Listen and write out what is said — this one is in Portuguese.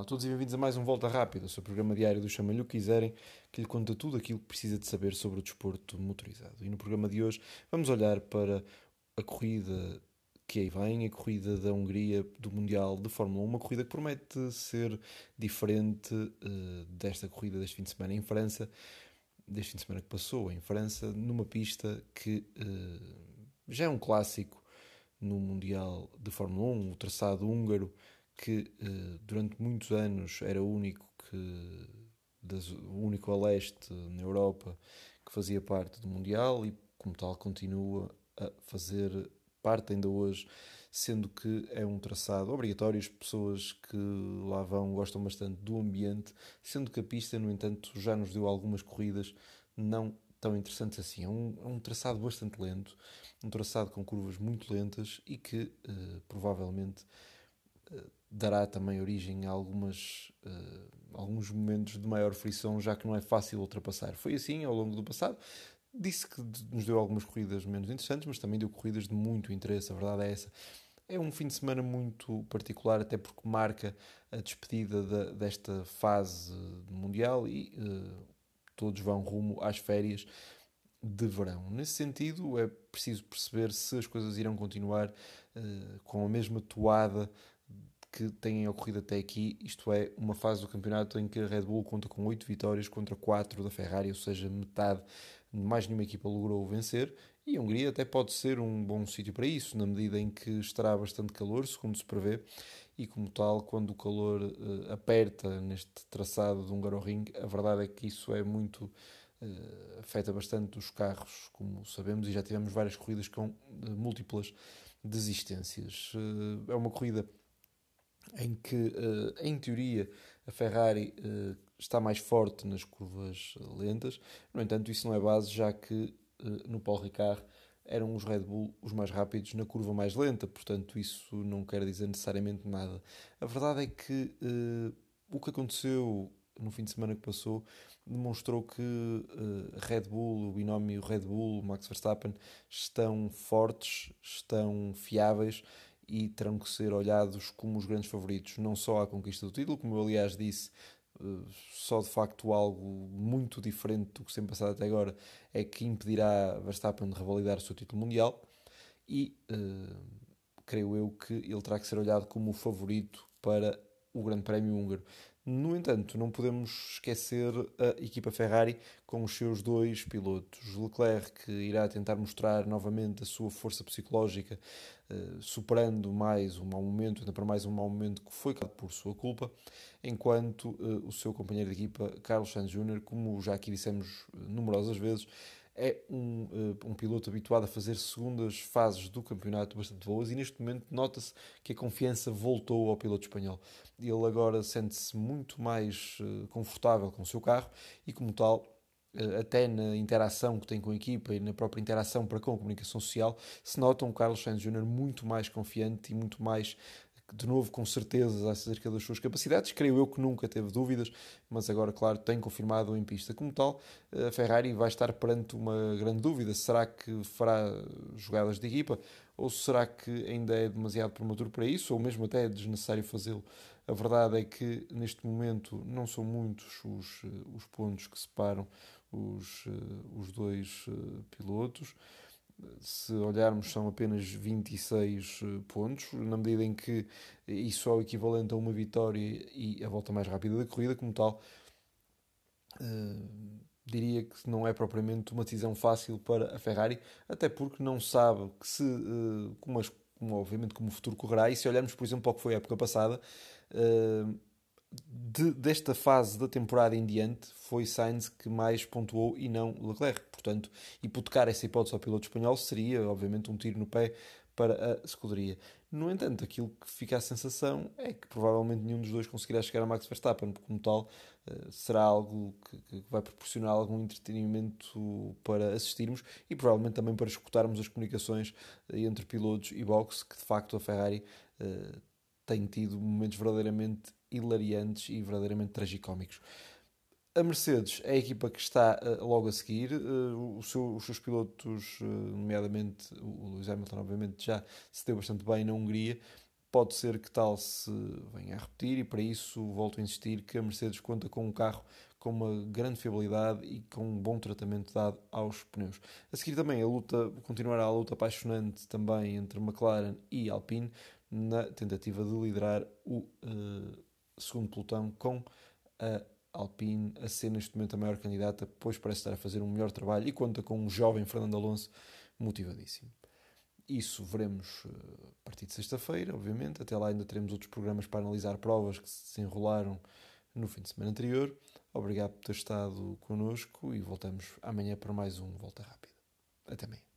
Olá a todos e bem-vindos a mais um Volta Rápida, o seu programa diário do Chama-lhe o que quiserem, que lhe conta tudo aquilo que precisa de saber sobre o desporto motorizado. E no programa de hoje vamos olhar para a corrida que aí vem, a corrida da Hungria do Mundial de Fórmula 1, uma corrida que promete ser diferente uh, desta corrida deste fim de semana em França, deste fim de semana que passou em França, numa pista que uh, já é um clássico no Mundial de Fórmula 1, o traçado húngaro que uh, durante muitos anos era o único que das, o único a leste na Europa que fazia parte do Mundial e como tal continua a fazer parte ainda hoje, sendo que é um traçado obrigatório, as pessoas que lá vão gostam bastante do ambiente, sendo que a pista, no entanto, já nos deu algumas corridas não tão interessantes assim. É um, é um traçado bastante lento, um traçado com curvas muito lentas e que uh, provavelmente dará também origem a algumas, uh, alguns momentos de maior frição, já que não é fácil ultrapassar. Foi assim ao longo do passado. Disse que nos deu algumas corridas menos interessantes, mas também deu corridas de muito interesse, a verdade é essa. É um fim de semana muito particular, até porque marca a despedida da, desta fase mundial e uh, todos vão rumo às férias de verão. Nesse sentido, é preciso perceber se as coisas irão continuar uh, com a mesma toada que têm ocorrido até aqui, isto é, uma fase do campeonato em que a Red Bull conta com 8 vitórias contra 4 da Ferrari, ou seja, metade, mais nenhuma equipa logrou vencer, e a Hungria até pode ser um bom sítio para isso, na medida em que estará bastante calor, segundo se prevê, e como tal, quando o calor uh, aperta neste traçado de Hungaroring, a verdade é que isso é muito uh, afeta bastante os carros, como sabemos, e já tivemos várias corridas com uh, múltiplas desistências. é uma corrida em que, uh, em teoria, a Ferrari uh, está mais forte nas curvas lentas. No entanto, isso não é base, já que uh, no Paul Ricard eram os Red Bull os mais rápidos na curva mais lenta, portanto, isso não quer dizer necessariamente nada. A verdade é que o que aconteceu no fim de semana que passou demonstrou que a Red Bull, o binómio Red Bull, Max Verstappen, estão fortes, estão fiáveis e terão que ser olhados como os grandes favoritos, não só à conquista do título, como eu aliás disse, eh, só de facto algo muito diferente do que tem passado até agora é que impedirá Verstappen de revalidar o seu título mundial e uh, creio eu que ele terá que ser olhado como o favorito para o Grande Prémio Húngaro. No entanto, não podemos esquecer a equipa Ferrari com os seus dois pilotos. Leclerc, que irá tentar mostrar novamente a sua força psicológica, eh, superando mais um mau momento, ainda para mais um mau momento que foi por sua culpa, enquanto eh, o seu companheiro de equipa, Carlos Sainz Jr., como já aqui dissemos eh, numerosas vezes, é um, uh, um piloto habituado a fazer segundas fases do campeonato bastante boas e neste momento nota-se que a confiança voltou ao piloto espanhol. Ele agora sente-se muito mais uh, confortável com o seu carro e, como tal, uh, até na interação que tem com a equipa e na própria interação para com a comunicação social, se nota um Carlos Sainz Jr. muito mais confiante e muito mais de novo com certezas acerca das suas capacidades. Creio eu que nunca teve dúvidas, mas agora, claro, tem confirmado em pista como tal. A Ferrari vai estar perante uma grande dúvida: será que fará jogadas de equipa ou será que ainda é demasiado prematuro para isso, ou mesmo até é desnecessário fazê-lo? A verdade é que neste momento não são muitos os, os pontos que separam os, os dois eh, pilotos se olharmos, são apenas 26 eh, pontos, na medida em que isso é o equivalente a uma vitória e a volta mais rápida da corrida, como tal, uh, diria que não é propriamente uma decisão fácil para a Ferrari, até porque não sabe que se, uh, como, obviamente como o futuro correrá, e se olharmos, por exemplo, para o que foi a época passada, de, desta fase da temporada em diante, foi Sainz que mais pontuou e não Leclerc. Portanto, hipotecar essa hipótese ao piloto espanhol seria, obviamente, um tiro no pé para a escuderia. No entanto, aquilo que fica a sensação é que provavelmente nenhum dos dois conseguirá chegar a Max Verstappen, como tal, eh, será algo que, vai proporcionar algum entretenimento para assistirmos e provavelmente também para escutarmos as comunicações eh, entre pilotos e boxe, que de facto a Ferrari eh, tem tido momentos verdadeiramente hilariantes e verdadeiramente tragicómicos. A Mercedes é a equipa que está uh, logo a seguir. Uh, seu, os seus pilotos, uh, nomeadamente o Lewis Hamilton, obviamente já se deu bastante bem na Hungria. Pode ser que tal se venha a repetir e para isso volto a insistir que a Mercedes conta com um carro com uma grande fiabilidade e com um bom tratamento dado aos pneus. A seguir também a luta, continuará a luta apaixonante também entre McLaren e Alpine na tentativa de liderar o segundo pelotão com a Alpine a ser neste momento a maior candidata, pois parece estar a fazer um melhor trabalho e conta com um jovem Fernando Alonso motivadíssimo. Isso veremos eh, a partir de sexta-feira, obviamente. Até lá ainda teremos outros programas para analisar provas que se desenrolaram no fim de semana anterior. Obrigado por ter estado connosco e voltamos amanhã para mais um Volta Rápida. Até amanhã.